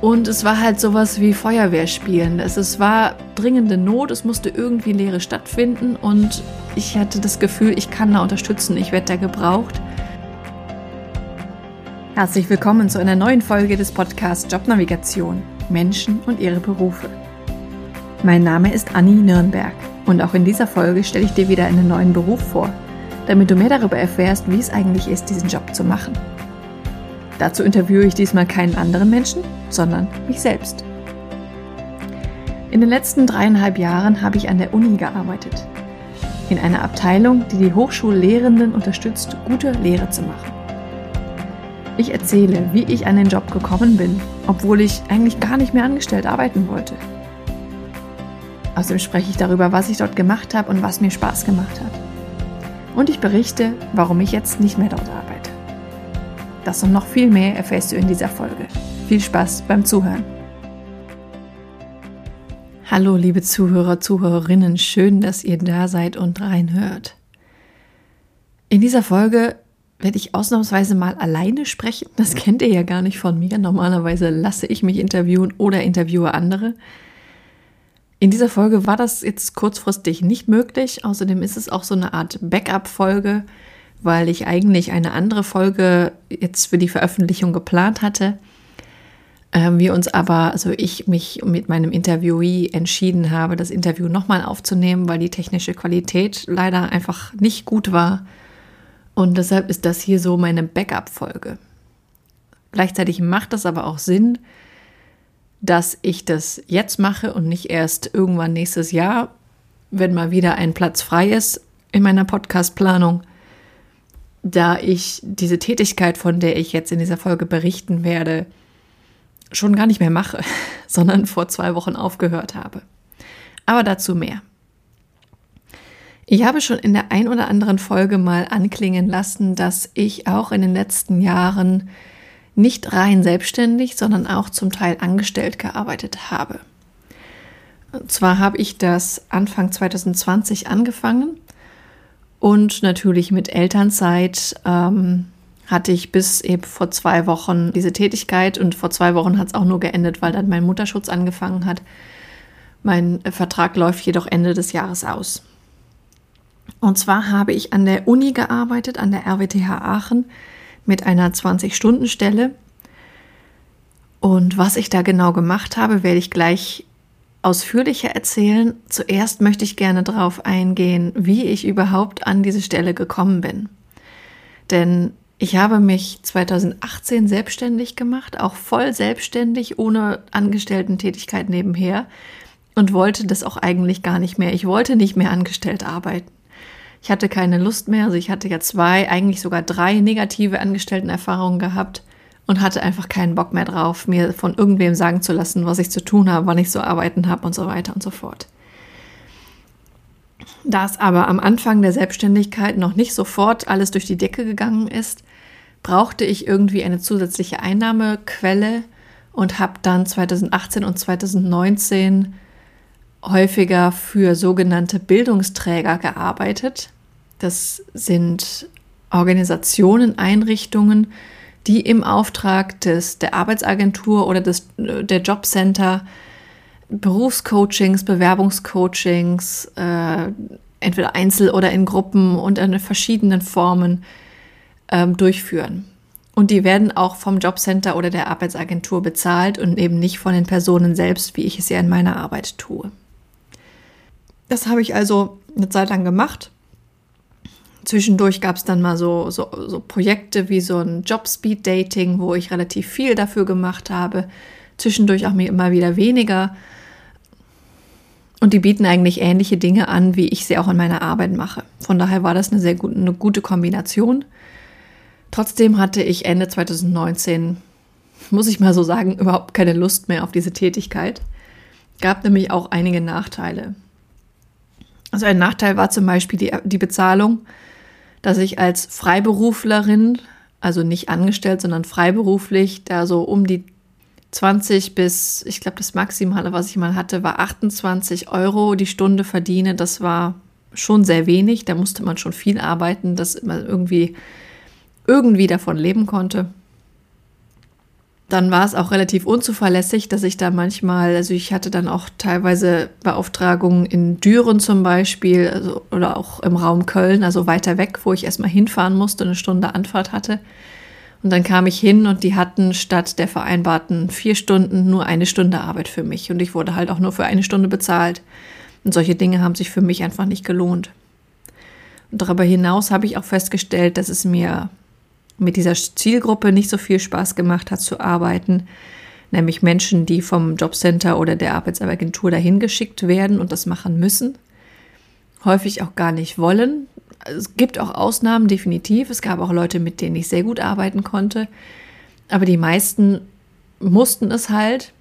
Und es war halt sowas wie Feuerwehrspielen. Es, es war dringende Not, es musste irgendwie Lehre stattfinden und ich hatte das Gefühl, ich kann da unterstützen, ich werde da gebraucht. Herzlich willkommen zu einer neuen Folge des Podcasts Jobnavigation Menschen und ihre Berufe. Mein Name ist Anni Nürnberg und auch in dieser Folge stelle ich dir wieder einen neuen Beruf vor, damit du mehr darüber erfährst, wie es eigentlich ist, diesen Job zu machen. Dazu interviewe ich diesmal keinen anderen Menschen, sondern mich selbst. In den letzten dreieinhalb Jahren habe ich an der Uni gearbeitet. In einer Abteilung, die die Hochschullehrenden unterstützt, gute Lehre zu machen. Ich erzähle, wie ich an den Job gekommen bin, obwohl ich eigentlich gar nicht mehr angestellt arbeiten wollte. Außerdem spreche ich darüber, was ich dort gemacht habe und was mir Spaß gemacht hat. Und ich berichte, warum ich jetzt nicht mehr dort arbeite. Das und noch viel mehr erfährst du in dieser Folge. Viel Spaß beim Zuhören. Hallo, liebe Zuhörer, Zuhörerinnen, schön, dass ihr da seid und reinhört. In dieser Folge werde ich ausnahmsweise mal alleine sprechen. Das kennt ihr ja gar nicht von mir. Normalerweise lasse ich mich interviewen oder interviewe andere. In dieser Folge war das jetzt kurzfristig nicht möglich. Außerdem ist es auch so eine Art Backup-Folge weil ich eigentlich eine andere Folge jetzt für die Veröffentlichung geplant hatte. Ähm, wir uns aber, also ich mich mit meinem Interviewee entschieden habe, das Interview nochmal aufzunehmen, weil die technische Qualität leider einfach nicht gut war. Und deshalb ist das hier so meine Backup-Folge. Gleichzeitig macht das aber auch Sinn, dass ich das jetzt mache und nicht erst irgendwann nächstes Jahr, wenn mal wieder ein Platz frei ist in meiner Podcast-Planung da ich diese Tätigkeit, von der ich jetzt in dieser Folge berichten werde, schon gar nicht mehr mache, sondern vor zwei Wochen aufgehört habe. Aber dazu mehr. Ich habe schon in der ein oder anderen Folge mal anklingen lassen, dass ich auch in den letzten Jahren nicht rein selbstständig, sondern auch zum Teil angestellt gearbeitet habe. Und zwar habe ich das Anfang 2020 angefangen und natürlich mit Elternzeit ähm, hatte ich bis eben vor zwei Wochen diese Tätigkeit und vor zwei Wochen hat es auch nur geendet, weil dann mein Mutterschutz angefangen hat. Mein Vertrag läuft jedoch Ende des Jahres aus. Und zwar habe ich an der Uni gearbeitet, an der RWTH Aachen mit einer 20-Stunden-Stelle. Und was ich da genau gemacht habe, werde ich gleich ausführlicher erzählen. Zuerst möchte ich gerne darauf eingehen, wie ich überhaupt an diese Stelle gekommen bin. Denn ich habe mich 2018 selbstständig gemacht, auch voll selbstständig, ohne Angestellten-Tätigkeit nebenher und wollte das auch eigentlich gar nicht mehr. Ich wollte nicht mehr angestellt arbeiten. Ich hatte keine Lust mehr, also ich hatte ja zwei, eigentlich sogar drei negative Angestelltenerfahrungen gehabt und hatte einfach keinen Bock mehr drauf, mir von irgendwem sagen zu lassen, was ich zu tun habe, wann ich zu arbeiten habe und so weiter und so fort. Da es aber am Anfang der Selbstständigkeit noch nicht sofort alles durch die Decke gegangen ist, brauchte ich irgendwie eine zusätzliche Einnahmequelle und habe dann 2018 und 2019 häufiger für sogenannte Bildungsträger gearbeitet. Das sind Organisationen, Einrichtungen, die im Auftrag des, der Arbeitsagentur oder des, der Jobcenter Berufscoachings, Bewerbungscoachings, äh, entweder einzeln oder in Gruppen und in verschiedenen Formen ähm, durchführen. Und die werden auch vom Jobcenter oder der Arbeitsagentur bezahlt und eben nicht von den Personen selbst, wie ich es ja in meiner Arbeit tue. Das habe ich also eine Zeit lang gemacht Zwischendurch gab es dann mal so, so, so Projekte wie so ein Job-Speed-Dating, wo ich relativ viel dafür gemacht habe. Zwischendurch auch mir immer wieder weniger. Und die bieten eigentlich ähnliche Dinge an, wie ich sie auch in meiner Arbeit mache. Von daher war das eine sehr gute, eine gute Kombination. Trotzdem hatte ich Ende 2019, muss ich mal so sagen, überhaupt keine Lust mehr auf diese Tätigkeit. Gab nämlich auch einige Nachteile. Also ein Nachteil war zum Beispiel die, die Bezahlung dass ich als Freiberuflerin, also nicht angestellt, sondern freiberuflich, da so um die 20 bis, ich glaube, das Maximale, was ich mal hatte, war 28 Euro die Stunde verdiene. Das war schon sehr wenig. Da musste man schon viel arbeiten, dass man irgendwie, irgendwie davon leben konnte. Dann war es auch relativ unzuverlässig, dass ich da manchmal, also ich hatte dann auch teilweise Beauftragungen in Düren zum Beispiel also, oder auch im Raum Köln, also weiter weg, wo ich erstmal hinfahren musste, eine Stunde Anfahrt hatte. Und dann kam ich hin und die hatten statt der vereinbarten vier Stunden nur eine Stunde Arbeit für mich. Und ich wurde halt auch nur für eine Stunde bezahlt. Und solche Dinge haben sich für mich einfach nicht gelohnt. Und darüber hinaus habe ich auch festgestellt, dass es mir mit dieser Zielgruppe nicht so viel Spaß gemacht hat zu arbeiten, nämlich Menschen, die vom Jobcenter oder der Arbeitsagentur dahin geschickt werden und das machen müssen, häufig auch gar nicht wollen. Es gibt auch Ausnahmen, definitiv. Es gab auch Leute, mit denen ich sehr gut arbeiten konnte, aber die meisten mussten es halt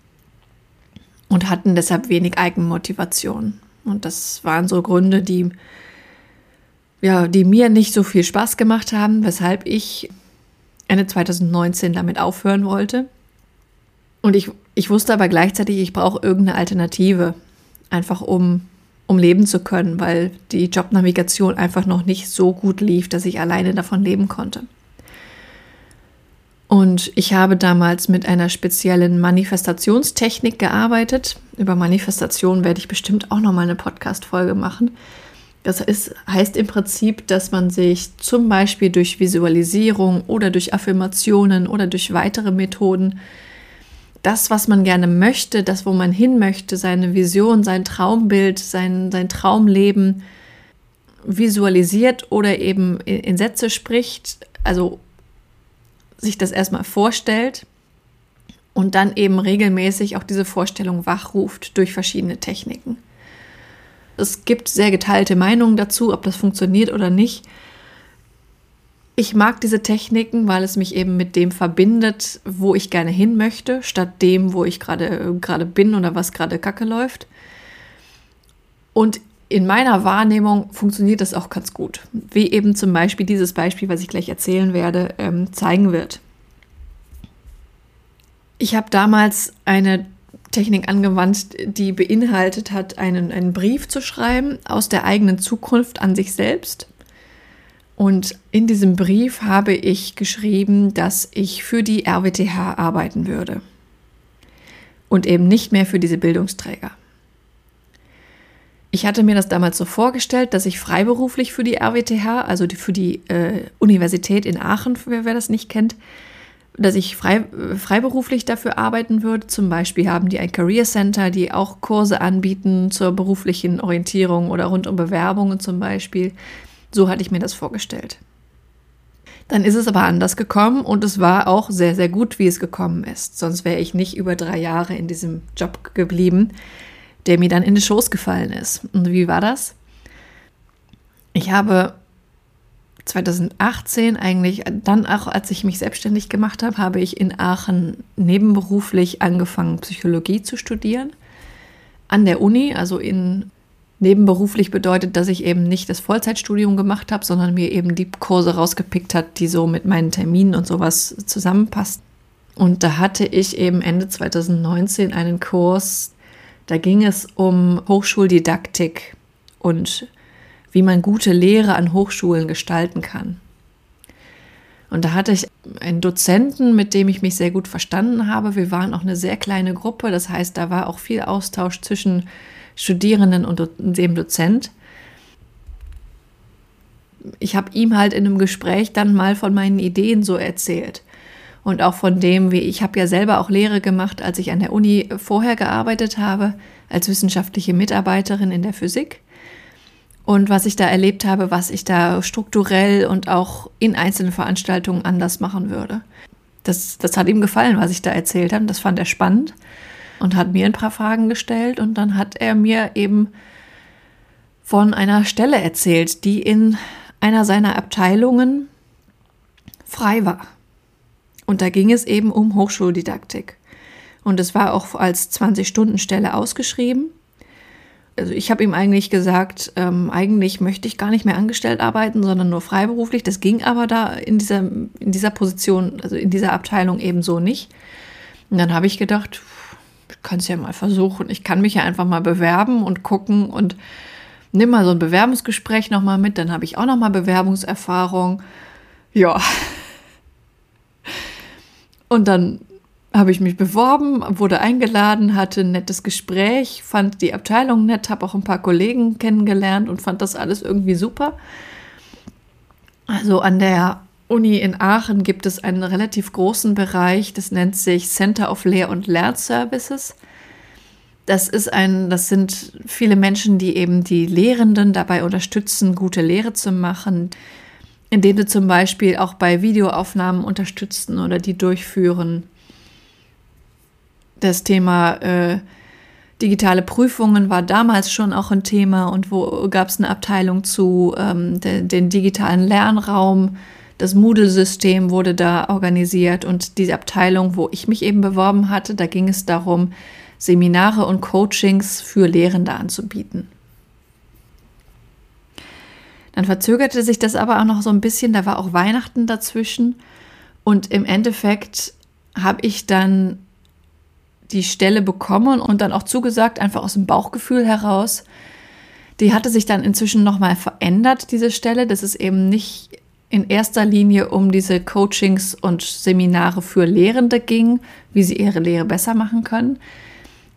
und hatten deshalb wenig Eigenmotivation. Und das waren so Gründe, die ja, die mir nicht so viel Spaß gemacht haben, weshalb ich Ende 2019 damit aufhören wollte. Und ich, ich wusste aber gleichzeitig, ich brauche irgendeine Alternative, einfach um, um leben zu können, weil die Jobnavigation einfach noch nicht so gut lief, dass ich alleine davon leben konnte. Und ich habe damals mit einer speziellen Manifestationstechnik gearbeitet. Über Manifestation werde ich bestimmt auch noch mal eine Podcast-Folge machen. Das ist, heißt im Prinzip, dass man sich zum Beispiel durch Visualisierung oder durch Affirmationen oder durch weitere Methoden das, was man gerne möchte, das, wo man hin möchte, seine Vision, sein Traumbild, sein, sein Traumleben visualisiert oder eben in, in Sätze spricht, also sich das erstmal vorstellt und dann eben regelmäßig auch diese Vorstellung wachruft durch verschiedene Techniken. Es gibt sehr geteilte Meinungen dazu, ob das funktioniert oder nicht. Ich mag diese Techniken, weil es mich eben mit dem verbindet, wo ich gerne hin möchte, statt dem, wo ich gerade bin oder was gerade kacke läuft. Und in meiner Wahrnehmung funktioniert das auch ganz gut, wie eben zum Beispiel dieses Beispiel, was ich gleich erzählen werde, ähm, zeigen wird. Ich habe damals eine Technik angewandt, die beinhaltet hat, einen, einen Brief zu schreiben aus der eigenen Zukunft an sich selbst. Und in diesem Brief habe ich geschrieben, dass ich für die RWTH arbeiten würde und eben nicht mehr für diese Bildungsträger. Ich hatte mir das damals so vorgestellt, dass ich freiberuflich für die RWTH, also für die äh, Universität in Aachen, wer, wer das nicht kennt, dass ich frei, freiberuflich dafür arbeiten würde. Zum Beispiel haben die ein Career Center, die auch Kurse anbieten zur beruflichen Orientierung oder rund um Bewerbungen zum Beispiel. So hatte ich mir das vorgestellt. Dann ist es aber anders gekommen und es war auch sehr, sehr gut, wie es gekommen ist. Sonst wäre ich nicht über drei Jahre in diesem Job geblieben, der mir dann in den Schoß gefallen ist. Und wie war das? Ich habe 2018 eigentlich, dann auch als ich mich selbstständig gemacht habe, habe ich in Aachen nebenberuflich angefangen, Psychologie zu studieren. An der Uni, also in nebenberuflich bedeutet, dass ich eben nicht das Vollzeitstudium gemacht habe, sondern mir eben die Kurse rausgepickt hat, die so mit meinen Terminen und sowas zusammenpassten. Und da hatte ich eben Ende 2019 einen Kurs, da ging es um Hochschuldidaktik und wie man gute Lehre an Hochschulen gestalten kann. Und da hatte ich einen Dozenten, mit dem ich mich sehr gut verstanden habe. Wir waren auch eine sehr kleine Gruppe, das heißt, da war auch viel Austausch zwischen Studierenden und dem Dozent. Ich habe ihm halt in einem Gespräch dann mal von meinen Ideen so erzählt und auch von dem, wie ich habe ja selber auch Lehre gemacht, als ich an der Uni vorher gearbeitet habe als wissenschaftliche Mitarbeiterin in der Physik und was ich da erlebt habe, was ich da strukturell und auch in einzelnen Veranstaltungen anders machen würde. Das, das hat ihm gefallen, was ich da erzählt habe. Das fand er spannend und hat mir ein paar Fragen gestellt und dann hat er mir eben von einer Stelle erzählt, die in einer seiner Abteilungen frei war. Und da ging es eben um Hochschuldidaktik. Und es war auch als 20-Stunden-Stelle ausgeschrieben also ich habe ihm eigentlich gesagt, ähm, eigentlich möchte ich gar nicht mehr angestellt arbeiten, sondern nur freiberuflich. Das ging aber da in dieser, in dieser Position, also in dieser Abteilung ebenso nicht. Und dann habe ich gedacht, ich kann es ja mal versuchen. Ich kann mich ja einfach mal bewerben und gucken und nimm mal so ein Bewerbungsgespräch nochmal mit. Dann habe ich auch nochmal Bewerbungserfahrung. Ja. Und dann habe ich mich beworben, wurde eingeladen, hatte ein nettes Gespräch, fand die Abteilung nett, habe auch ein paar Kollegen kennengelernt und fand das alles irgendwie super. Also an der Uni in Aachen gibt es einen relativ großen Bereich, das nennt sich Center of Lehr- und Lernservices. Das ist ein, das sind viele Menschen, die eben die Lehrenden dabei unterstützen, gute Lehre zu machen, indem sie zum Beispiel auch bei Videoaufnahmen unterstützen oder die durchführen das Thema äh, digitale Prüfungen war damals schon auch ein Thema und wo gab es eine Abteilung zu, ähm, de, den digitalen Lernraum. Das Moodle-System wurde da organisiert und diese Abteilung, wo ich mich eben beworben hatte, da ging es darum, Seminare und Coachings für Lehrende anzubieten. Dann verzögerte sich das aber auch noch so ein bisschen, da war auch Weihnachten dazwischen und im Endeffekt habe ich dann die Stelle bekommen und dann auch zugesagt, einfach aus dem Bauchgefühl heraus. Die hatte sich dann inzwischen nochmal verändert, diese Stelle. Das ist eben nicht in erster Linie um diese Coachings und Seminare für Lehrende ging, wie sie ihre Lehre besser machen können,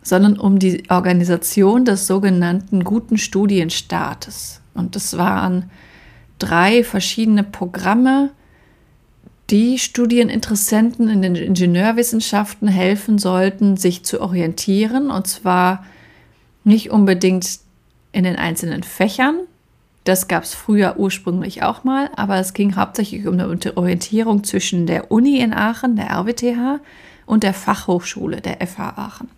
sondern um die Organisation des sogenannten guten Studienstartes. Und das waren drei verschiedene Programme, die Studieninteressenten in den Ingenieurwissenschaften helfen sollten, sich zu orientieren, und zwar nicht unbedingt in den einzelnen Fächern. Das gab es früher ursprünglich auch mal, aber es ging hauptsächlich um eine Orientierung zwischen der Uni in Aachen, der RWTH, und der Fachhochschule, der FH Aachen.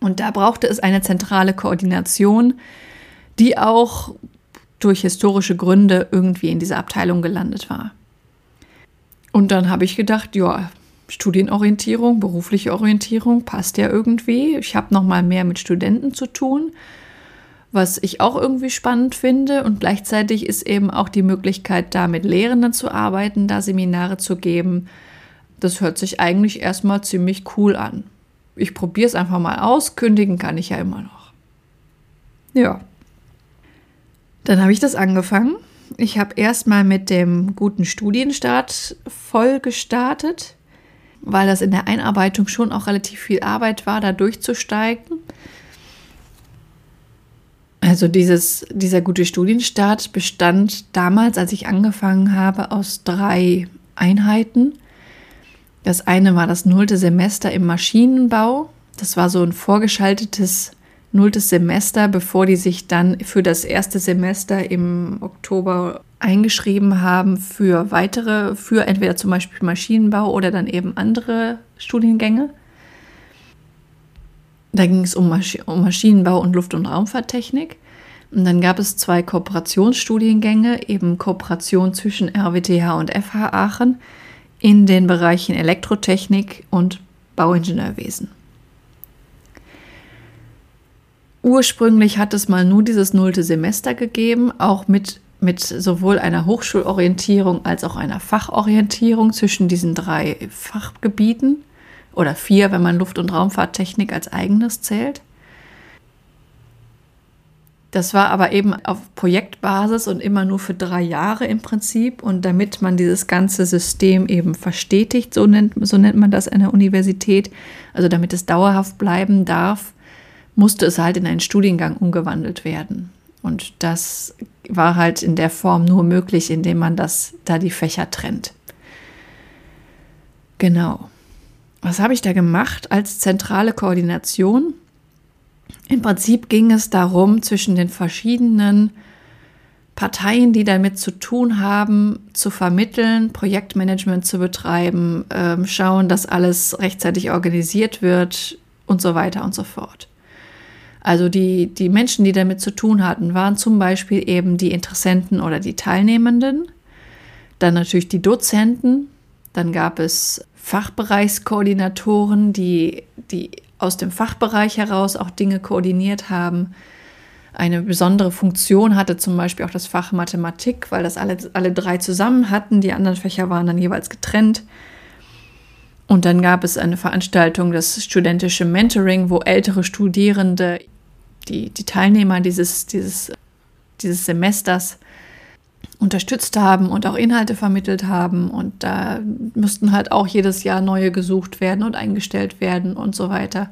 Und da brauchte es eine zentrale Koordination, die auch durch historische Gründe irgendwie in dieser Abteilung gelandet war. Und dann habe ich gedacht, ja, Studienorientierung, berufliche Orientierung passt ja irgendwie. Ich habe noch mal mehr mit Studenten zu tun, was ich auch irgendwie spannend finde. Und gleichzeitig ist eben auch die Möglichkeit, da mit Lehrenden zu arbeiten, da Seminare zu geben. Das hört sich eigentlich erstmal ziemlich cool an. Ich probiere es einfach mal aus. Kündigen kann ich ja immer noch. Ja. Dann habe ich das angefangen ich habe erstmal mit dem guten Studienstart voll gestartet, weil das in der Einarbeitung schon auch relativ viel Arbeit war, da durchzusteigen. Also dieses, dieser gute Studienstart bestand damals, als ich angefangen habe, aus drei Einheiten. Das eine war das nullte Semester im Maschinenbau. Das war so ein vorgeschaltetes nulltes Semester, bevor die sich dann für das erste Semester im Oktober eingeschrieben haben für weitere, für entweder zum Beispiel Maschinenbau oder dann eben andere Studiengänge. Da ging es um, Masch um Maschinenbau und Luft- und Raumfahrttechnik. Und dann gab es zwei Kooperationsstudiengänge, eben Kooperation zwischen RWTH und FH Aachen in den Bereichen Elektrotechnik und Bauingenieurwesen. Ursprünglich hat es mal nur dieses nullte Semester gegeben, auch mit, mit sowohl einer Hochschulorientierung als auch einer Fachorientierung zwischen diesen drei Fachgebieten oder vier, wenn man Luft- und Raumfahrttechnik als eigenes zählt. Das war aber eben auf Projektbasis und immer nur für drei Jahre im Prinzip. Und damit man dieses ganze System eben verstetigt, so nennt, so nennt man das an der Universität, also damit es dauerhaft bleiben darf, musste es halt in einen Studiengang umgewandelt werden. Und das war halt in der Form nur möglich, indem man das da die Fächer trennt. Genau. Was habe ich da gemacht als zentrale Koordination? Im Prinzip ging es darum, zwischen den verschiedenen Parteien, die damit zu tun haben, zu vermitteln, Projektmanagement zu betreiben, äh, schauen, dass alles rechtzeitig organisiert wird und so weiter und so fort. Also die, die Menschen, die damit zu tun hatten, waren zum Beispiel eben die Interessenten oder die Teilnehmenden, dann natürlich die Dozenten, dann gab es Fachbereichskoordinatoren, die, die aus dem Fachbereich heraus auch Dinge koordiniert haben. Eine besondere Funktion hatte zum Beispiel auch das Fach Mathematik, weil das alle, alle drei zusammen hatten. Die anderen Fächer waren dann jeweils getrennt. Und dann gab es eine Veranstaltung, das studentische Mentoring, wo ältere Studierende die, die Teilnehmer dieses, dieses, dieses Semesters unterstützt haben und auch Inhalte vermittelt haben. Und da müssten halt auch jedes Jahr neue gesucht werden und eingestellt werden und so weiter.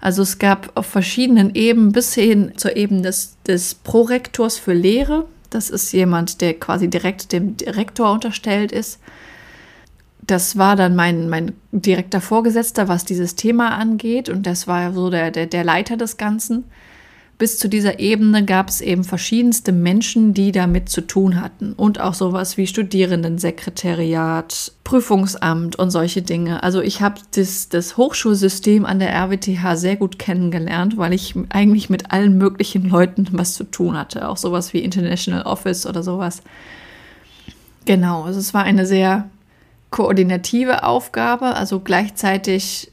Also es gab auf verschiedenen Ebenen bis hin zur Ebene des, des Prorektors für Lehre. Das ist jemand, der quasi direkt dem Direktor unterstellt ist. Das war dann mein, mein direkter Vorgesetzter, was dieses Thema angeht. Und das war so der, der, der Leiter des Ganzen bis zu dieser Ebene gab es eben verschiedenste Menschen, die damit zu tun hatten. Und auch sowas wie Studierendensekretariat, Prüfungsamt und solche Dinge. Also ich habe das, das Hochschulsystem an der RWTH sehr gut kennengelernt, weil ich eigentlich mit allen möglichen Leuten was zu tun hatte. Auch sowas wie International Office oder sowas. Genau, also es war eine sehr koordinative Aufgabe, also gleichzeitig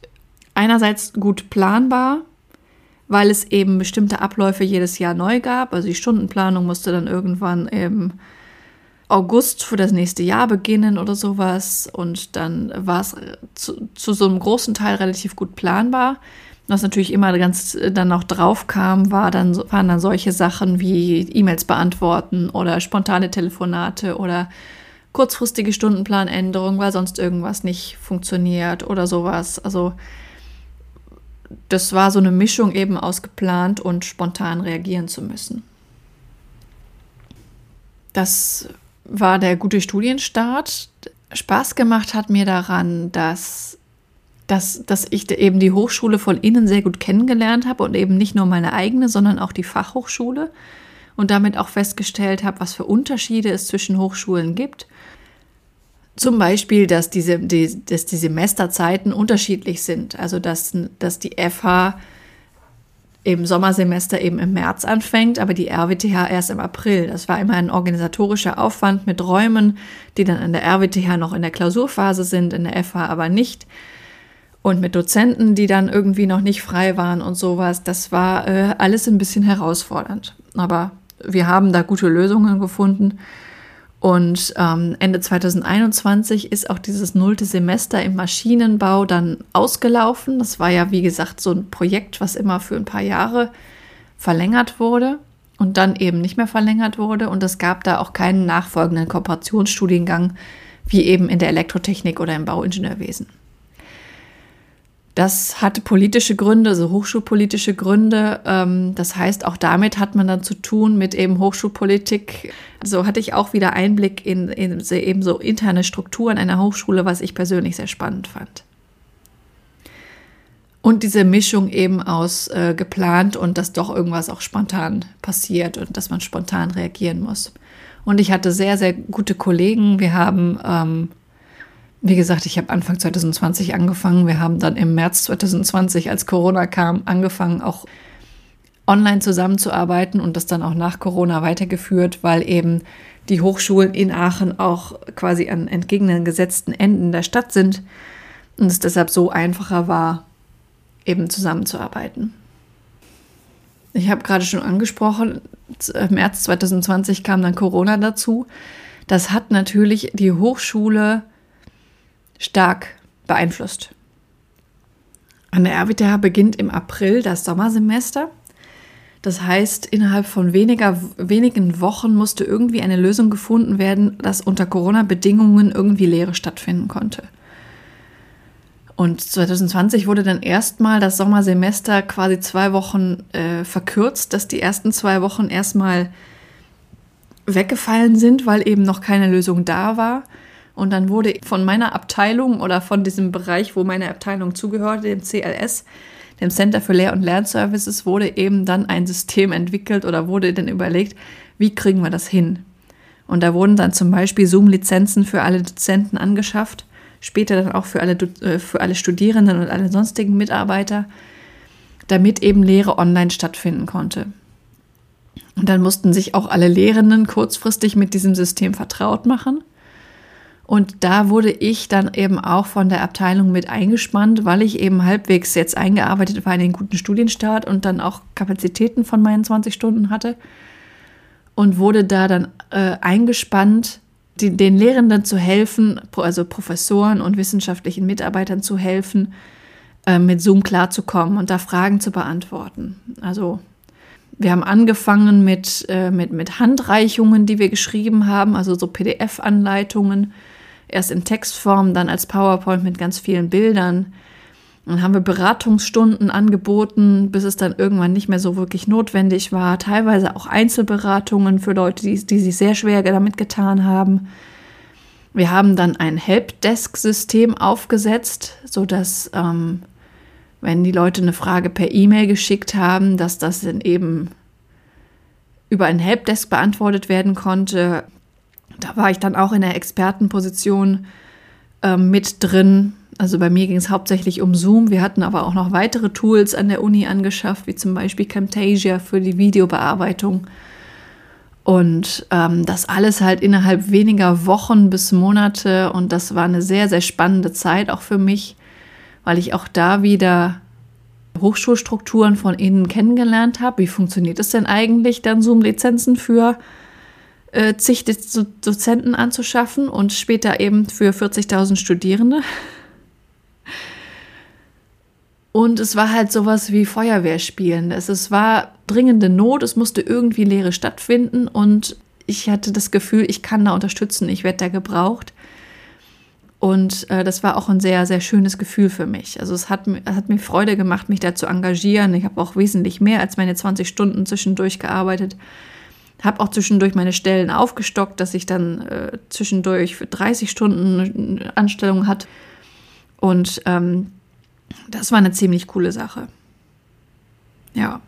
einerseits gut planbar, weil es eben bestimmte Abläufe jedes Jahr neu gab. Also die Stundenplanung musste dann irgendwann im August für das nächste Jahr beginnen oder sowas. Und dann war es zu, zu, so einem großen Teil relativ gut planbar. Was natürlich immer ganz dann noch drauf kam, war dann, waren dann solche Sachen wie E-Mails beantworten oder spontane Telefonate oder kurzfristige Stundenplanänderungen, weil sonst irgendwas nicht funktioniert oder sowas. Also das war so eine Mischung eben aus geplant und spontan reagieren zu müssen. Das war der gute Studienstart. Spaß gemacht hat mir daran, dass, dass, dass ich eben die Hochschule von innen sehr gut kennengelernt habe und eben nicht nur meine eigene, sondern auch die Fachhochschule und damit auch festgestellt habe, was für Unterschiede es zwischen Hochschulen gibt zum Beispiel, dass diese, die, dass die Semesterzeiten unterschiedlich sind. Also, dass, dass die FH im Sommersemester eben im März anfängt, aber die RWTH erst im April. Das war immer ein organisatorischer Aufwand mit Räumen, die dann an der RWTH noch in der Klausurphase sind, in der FH aber nicht. Und mit Dozenten, die dann irgendwie noch nicht frei waren und sowas. Das war äh, alles ein bisschen herausfordernd. Aber wir haben da gute Lösungen gefunden. Und ähm, Ende 2021 ist auch dieses nullte Semester im Maschinenbau dann ausgelaufen. Das war ja, wie gesagt, so ein Projekt, was immer für ein paar Jahre verlängert wurde und dann eben nicht mehr verlängert wurde. Und es gab da auch keinen nachfolgenden Kooperationsstudiengang, wie eben in der Elektrotechnik oder im Bauingenieurwesen. Das hatte politische Gründe, also hochschulpolitische Gründe. Ähm, das heißt, auch damit hat man dann zu tun mit eben Hochschulpolitik. So hatte ich auch wieder Einblick in, in eben so interne Strukturen einer Hochschule, was ich persönlich sehr spannend fand. Und diese Mischung eben aus äh, geplant und dass doch irgendwas auch spontan passiert und dass man spontan reagieren muss. Und ich hatte sehr, sehr gute Kollegen. Wir haben ähm, wie gesagt, ich habe Anfang 2020 angefangen. Wir haben dann im März 2020, als Corona kam, angefangen, auch online zusammenzuarbeiten und das dann auch nach Corona weitergeführt, weil eben die Hochschulen in Aachen auch quasi an entgegengesetzten Enden der Stadt sind und es deshalb so einfacher war, eben zusammenzuarbeiten. Ich habe gerade schon angesprochen, im März 2020 kam dann Corona dazu. Das hat natürlich die Hochschule stark beeinflusst. An der RWTH beginnt im April das Sommersemester. Das heißt, innerhalb von weniger, wenigen Wochen musste irgendwie eine Lösung gefunden werden, dass unter Corona-Bedingungen irgendwie Lehre stattfinden konnte. Und 2020 wurde dann erstmal das Sommersemester quasi zwei Wochen äh, verkürzt, dass die ersten zwei Wochen erstmal weggefallen sind, weil eben noch keine Lösung da war. Und dann wurde von meiner Abteilung oder von diesem Bereich, wo meine Abteilung zugehörte, dem CLS, dem Center für Lehr- und Lernservices, wurde eben dann ein System entwickelt oder wurde dann überlegt, wie kriegen wir das hin? Und da wurden dann zum Beispiel Zoom-Lizenzen für alle Dozenten angeschafft, später dann auch für alle, äh, für alle Studierenden und alle sonstigen Mitarbeiter, damit eben Lehre online stattfinden konnte. Und dann mussten sich auch alle Lehrenden kurzfristig mit diesem System vertraut machen. Und da wurde ich dann eben auch von der Abteilung mit eingespannt, weil ich eben halbwegs jetzt eingearbeitet war in den guten Studienstart und dann auch Kapazitäten von meinen 20 Stunden hatte. Und wurde da dann äh, eingespannt, die, den Lehrenden zu helfen, also Professoren und wissenschaftlichen Mitarbeitern zu helfen, äh, mit Zoom klarzukommen und da Fragen zu beantworten. Also Wir haben angefangen mit, äh, mit, mit Handreichungen, die wir geschrieben haben, also so PDF-Anleitungen. Erst in Textform, dann als PowerPoint mit ganz vielen Bildern. Dann haben wir Beratungsstunden angeboten, bis es dann irgendwann nicht mehr so wirklich notwendig war. Teilweise auch Einzelberatungen für Leute, die, die sich sehr schwer damit getan haben. Wir haben dann ein Helpdesk-System aufgesetzt, sodass, ähm, wenn die Leute eine Frage per E-Mail geschickt haben, dass das dann eben über ein Helpdesk beantwortet werden konnte. Da war ich dann auch in der Expertenposition äh, mit drin. Also bei mir ging es hauptsächlich um Zoom. Wir hatten aber auch noch weitere Tools an der Uni angeschafft, wie zum Beispiel Camtasia für die Videobearbeitung. Und ähm, das alles halt innerhalb weniger Wochen bis Monate. Und das war eine sehr, sehr spannende Zeit auch für mich, weil ich auch da wieder Hochschulstrukturen von innen kennengelernt habe. Wie funktioniert es denn eigentlich, dann Zoom-Lizenzen für äh, zig Dozenten anzuschaffen und später eben für 40.000 Studierende? Und es war halt sowas wie Feuerwehrspielen. Es, es war dringende Not, es musste irgendwie Lehre stattfinden und ich hatte das Gefühl, ich kann da unterstützen, ich werde da gebraucht. Und äh, das war auch ein sehr, sehr schönes Gefühl für mich. Also es hat, es hat mir Freude gemacht, mich da zu engagieren. Ich habe auch wesentlich mehr als meine 20 Stunden zwischendurch gearbeitet. Habe auch zwischendurch meine Stellen aufgestockt, dass ich dann äh, zwischendurch für 30 Stunden Anstellung hatte. Und ähm, das war eine ziemlich coole Sache. Ja.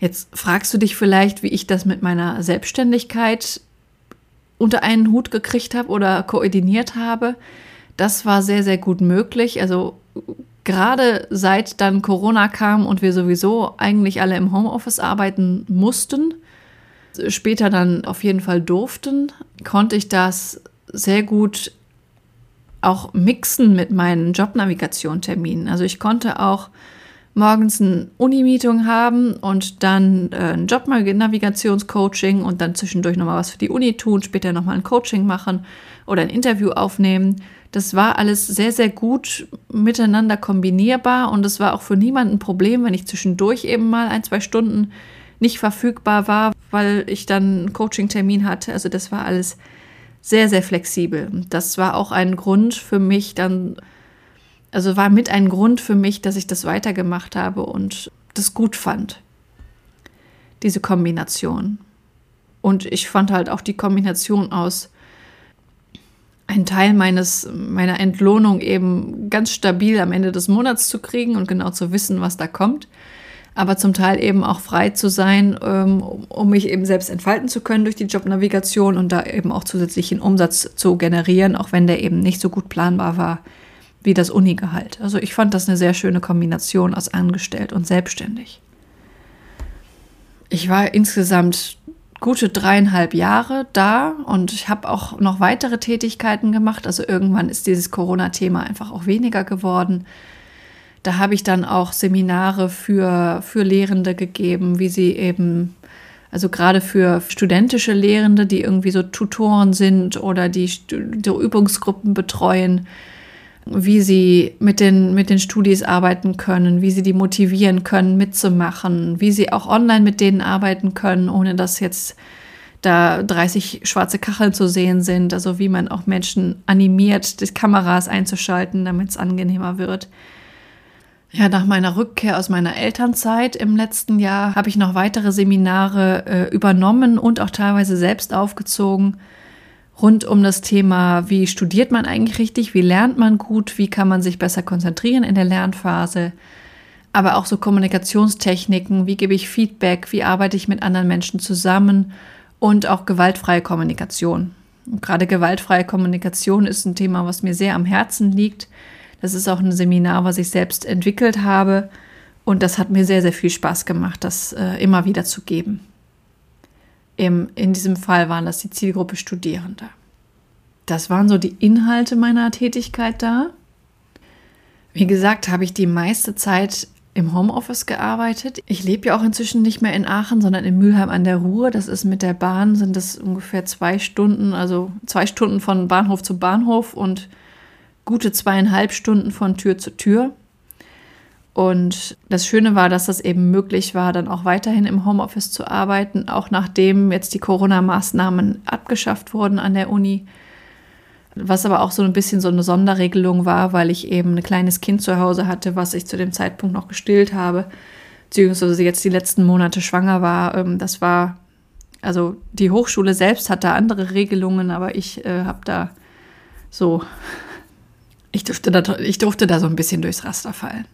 Jetzt fragst du dich vielleicht, wie ich das mit meiner Selbstständigkeit unter einen Hut gekriegt habe oder koordiniert habe. Das war sehr, sehr gut möglich. Also gerade seit dann Corona kam und wir sowieso eigentlich alle im Homeoffice arbeiten mussten, später dann auf jeden Fall durften, konnte ich das sehr gut auch mixen mit meinen Jobnavigation-Terminen. Also ich konnte auch morgens ein Uni-Meeting haben und dann äh, ein Jobnavigationscoaching und dann zwischendurch nochmal was für die Uni tun, später nochmal ein Coaching machen oder ein Interview aufnehmen. Das war alles sehr, sehr gut miteinander kombinierbar und es war auch für niemanden ein Problem, wenn ich zwischendurch eben mal ein, zwei Stunden nicht verfügbar war, weil ich dann einen Coaching-Termin hatte. Also das war alles sehr, sehr flexibel. Das war auch ein Grund für mich dann, also war mit ein Grund für mich, dass ich das weitergemacht habe und das gut fand. Diese Kombination. Und ich fand halt auch die Kombination aus einen Teil meines, meiner Entlohnung eben ganz stabil am Ende des Monats zu kriegen und genau zu wissen, was da kommt aber zum Teil eben auch frei zu sein, ähm, um mich eben selbst entfalten zu können durch die Jobnavigation und da eben auch zusätzlichen Umsatz zu generieren, auch wenn der eben nicht so gut planbar war wie das Unigehalt. Also ich fand das eine sehr schöne Kombination aus angestellt und selbstständig. Ich war insgesamt gute dreieinhalb Jahre da und ich habe auch noch weitere Tätigkeiten gemacht. Also irgendwann ist dieses Corona-Thema einfach auch weniger geworden. Da habe ich dann auch Seminare für, für Lehrende gegeben, wie sie eben, also gerade für studentische Lehrende, die irgendwie so Tutoren sind oder die, die Übungsgruppen betreuen, wie sie mit den, mit den Studis arbeiten können, wie sie die motivieren können, mitzumachen, wie sie auch online mit denen arbeiten können, ohne dass jetzt da 30 schwarze Kacheln zu sehen sind, also wie man auch Menschen animiert, die Kameras einzuschalten, damit es angenehmer wird. Ja, nach meiner Rückkehr aus meiner Elternzeit im letzten Jahr habe ich noch weitere Seminare äh, übernommen und auch teilweise selbst aufgezogen rund um das Thema, wie studiert man eigentlich richtig, wie lernt man gut, wie kann man sich besser konzentrieren in der Lernphase, aber auch so Kommunikationstechniken, wie gebe ich Feedback, wie arbeite ich mit anderen Menschen zusammen und auch gewaltfreie Kommunikation. Und gerade gewaltfreie Kommunikation ist ein Thema, was mir sehr am Herzen liegt das ist auch ein Seminar, was ich selbst entwickelt habe. Und das hat mir sehr, sehr viel Spaß gemacht, das äh, immer wieder zu geben. Im, in diesem Fall waren das die Zielgruppe Studierende. Das waren so die Inhalte meiner Tätigkeit da. Wie gesagt, habe ich die meiste Zeit im Homeoffice gearbeitet. Ich lebe ja auch inzwischen nicht mehr in Aachen, sondern in Mülheim an der Ruhr. Das ist mit der Bahn, sind das ungefähr zwei Stunden, also zwei Stunden von Bahnhof zu Bahnhof und gute zweieinhalb Stunden von Tür zu Tür. Und das Schöne war, dass das eben möglich war, dann auch weiterhin im Homeoffice zu arbeiten, auch nachdem jetzt die Corona-Maßnahmen abgeschafft wurden an der Uni. Was aber auch so ein bisschen so eine Sonderregelung war, weil ich eben ein kleines Kind zu Hause hatte, was ich zu dem Zeitpunkt noch gestillt habe, beziehungsweise jetzt die letzten Monate schwanger war. Ähm, das war, also die Hochschule selbst hat da andere Regelungen, aber ich äh, habe da so, ich durfte, da, ich durfte da so ein bisschen durchs Raster fallen.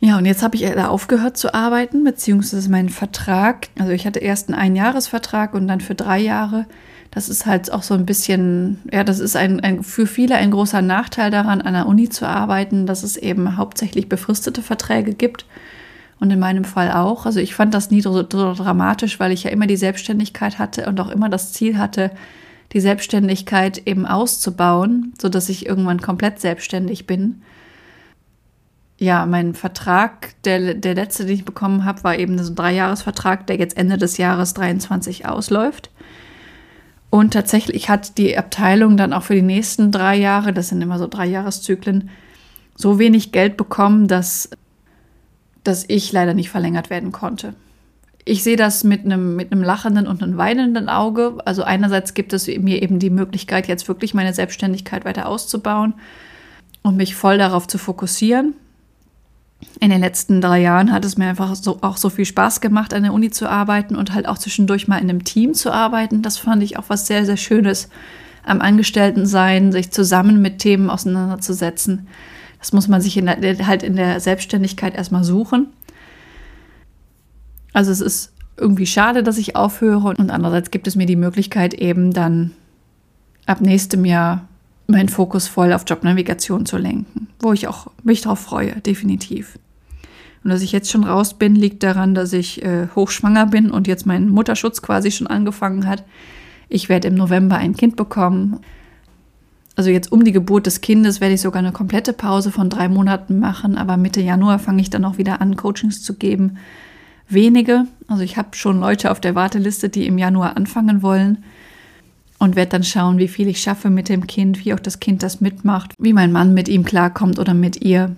Ja, und jetzt habe ich da aufgehört zu arbeiten, beziehungsweise meinen Vertrag. Also ich hatte erst einen Einjahresvertrag und dann für drei Jahre. Das ist halt auch so ein bisschen, ja, das ist ein, ein, für viele ein großer Nachteil daran, an der Uni zu arbeiten, dass es eben hauptsächlich befristete Verträge gibt. Und in meinem Fall auch. Also ich fand das nie so, so dramatisch, weil ich ja immer die Selbstständigkeit hatte und auch immer das Ziel hatte, die Selbstständigkeit eben auszubauen, sodass ich irgendwann komplett selbstständig bin ja, mein Vertrag, der, der letzte, den ich bekommen habe, war eben so ein Dreijahresvertrag, der jetzt Ende des Jahres 23 ausläuft. Und tatsächlich hat die Abteilung dann auch für die nächsten drei Jahre, das sind immer so Dreijahreszyklen, so wenig Geld bekommen, dass, dass ich leider nicht verlängert werden konnte. Ich sehe das mit einem, mit einem lachenden und einem weinenden Auge. Also einerseits gibt es mir eben die Möglichkeit, jetzt wirklich meine Selbstständigkeit weiter auszubauen und mich voll darauf zu fokussieren in den letzten drei Jahren hat es mir einfach so, auch so viel Spaß gemacht, an der Uni zu arbeiten und halt auch zwischendurch mal in einem Team zu arbeiten. Das fand ich auch was sehr, sehr Schönes am Angestelltensein, sich zusammen mit Themen auseinanderzusetzen. Das muss man sich in der, halt in der Selbstständigkeit erstmal suchen. Also es ist irgendwie schade, dass ich aufhöre und andererseits gibt es mir die Möglichkeit eben dann ab nächstem Jahr meinen Fokus voll auf Jobnavigation zu lenken, wo ich auch mich darauf freue, definitiv. Und dass ich jetzt schon raus bin, liegt daran, dass ich äh, hochschwanger bin und jetzt mein Mutterschutz quasi schon angefangen hat. Ich werde im November ein Kind bekommen. Also jetzt um die Geburt des Kindes werde ich sogar eine komplette Pause von drei Monaten machen, aber Mitte Januar fange ich dann auch wieder an, Coachings zu geben. Wenige, also ich habe schon Leute auf der Warteliste, die im Januar anfangen wollen und werde dann schauen, wie viel ich schaffe mit dem Kind, wie auch das Kind das mitmacht, wie mein Mann mit ihm klarkommt oder mit ihr.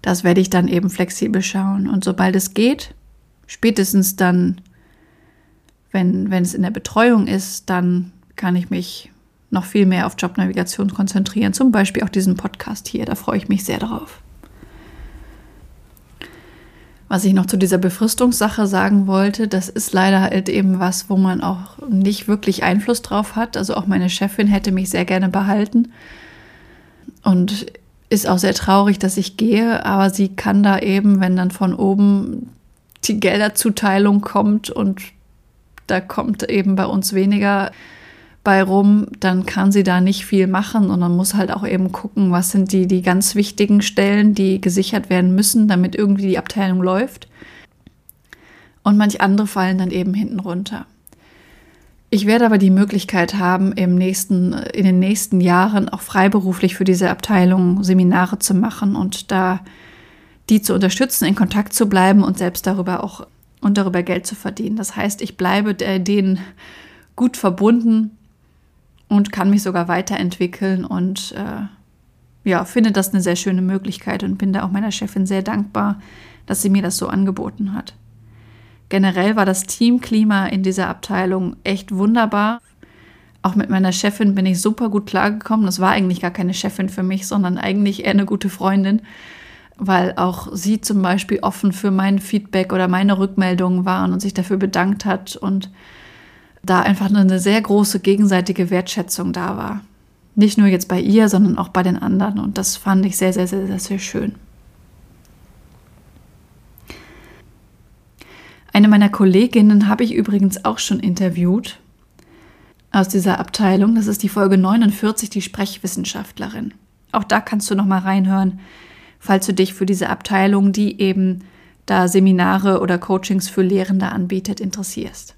Das werde ich dann eben flexibel schauen. Und sobald es geht, spätestens dann, wenn, wenn es in der Betreuung ist, dann kann ich mich noch viel mehr auf Jobnavigation konzentrieren. Zum Beispiel auch diesen Podcast hier. Da freue ich mich sehr drauf. Was ich noch zu dieser Befristungssache sagen wollte, das ist leider halt eben was, wo man auch nicht wirklich Einfluss drauf hat. Also auch meine Chefin hätte mich sehr gerne behalten und ist auch sehr traurig, dass ich gehe, aber sie kann da eben, wenn dann von oben die Gelderzuteilung kommt und da kommt eben bei uns weniger bei rum, dann kann sie da nicht viel machen und man muss halt auch eben gucken, was sind die, die ganz wichtigen Stellen, die gesichert werden müssen, damit irgendwie die Abteilung läuft. Und manch andere fallen dann eben hinten runter. Ich werde aber die Möglichkeit haben, im nächsten, in den nächsten Jahren auch freiberuflich für diese Abteilung Seminare zu machen und da die zu unterstützen, in Kontakt zu bleiben und selbst darüber auch und darüber Geld zu verdienen. Das heißt, ich bleibe denen gut verbunden und kann mich sogar weiterentwickeln und äh, ja, finde das eine sehr schöne Möglichkeit und bin da auch meiner Chefin sehr dankbar, dass sie mir das so angeboten hat. Generell war das Teamklima in dieser Abteilung echt wunderbar. Auch mit meiner Chefin bin ich super gut klargekommen. Das war eigentlich gar keine Chefin für mich, sondern eigentlich eher eine gute Freundin, weil auch sie zum Beispiel offen für mein Feedback oder meine Rückmeldungen war und sich dafür bedankt hat und da einfach eine sehr große gegenseitige Wertschätzung da war. Nicht nur jetzt bei ihr, sondern auch bei den anderen. Und das fand ich sehr, sehr, sehr, sehr, sehr schön. Eine meiner Kolleginnen habe ich übrigens auch schon interviewt aus dieser Abteilung. Das ist die Folge 49, die Sprechwissenschaftlerin. Auch da kannst du noch mal reinhören, falls du dich für diese Abteilung, die eben da Seminare oder Coachings für Lehrende anbietet, interessierst.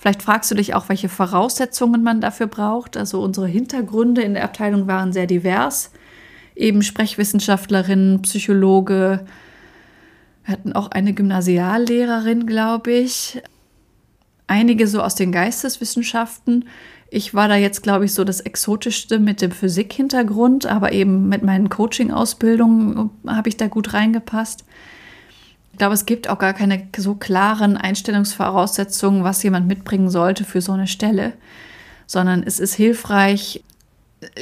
Vielleicht fragst du dich auch, welche Voraussetzungen man dafür braucht. Also unsere Hintergründe in der Abteilung waren sehr divers. Eben Sprechwissenschaftlerin, Psychologe. Wir hatten auch eine Gymnasiallehrerin, glaube ich. einige so aus den Geisteswissenschaften. Ich war da jetzt, glaube ich, so das Exotischste mit dem Physik-Hintergrund, aber eben mit meinen Coaching-Ausbildungen habe ich da gut reingepasst. Ich glaube, es gibt auch gar keine so klaren Einstellungsvoraussetzungen, was jemand mitbringen sollte für so eine Stelle, sondern es ist hilfreich,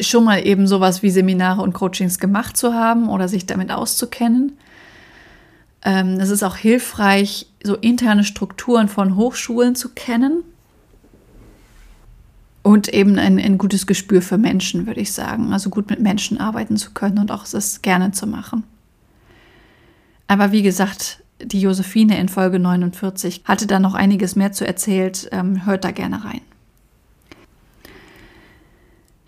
schon mal eben sowas wie Seminare und Coachings gemacht zu haben oder sich damit auszukennen. Ähm, es ist auch hilfreich, so interne Strukturen von Hochschulen zu kennen und eben ein, ein gutes Gespür für Menschen, würde ich sagen. Also gut mit Menschen arbeiten zu können und auch es gerne zu machen. Aber wie gesagt, die Josephine in Folge 49 hatte da noch einiges mehr zu erzählt. Ähm, hört da gerne rein.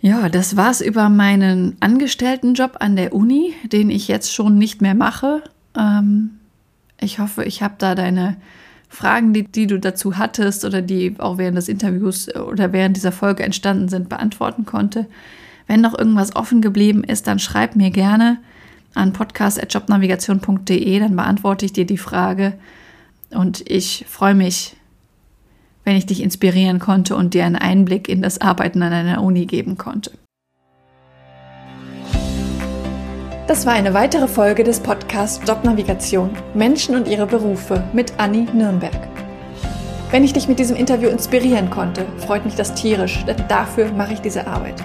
Ja, das war's über meinen Angestelltenjob an der Uni, den ich jetzt schon nicht mehr mache. Ähm, ich hoffe, ich habe da deine Fragen, die, die du dazu hattest oder die auch während des Interviews oder während dieser Folge entstanden sind, beantworten konnte. Wenn noch irgendwas offen geblieben ist, dann schreib mir gerne an podcast.jobnavigation.de, dann beantworte ich dir die Frage. Und ich freue mich, wenn ich dich inspirieren konnte und dir einen Einblick in das Arbeiten an einer Uni geben konnte. Das war eine weitere Folge des Podcasts Jobnavigation Menschen und ihre Berufe mit Anni Nürnberg. Wenn ich dich mit diesem Interview inspirieren konnte, freut mich das tierisch, denn dafür mache ich diese Arbeit.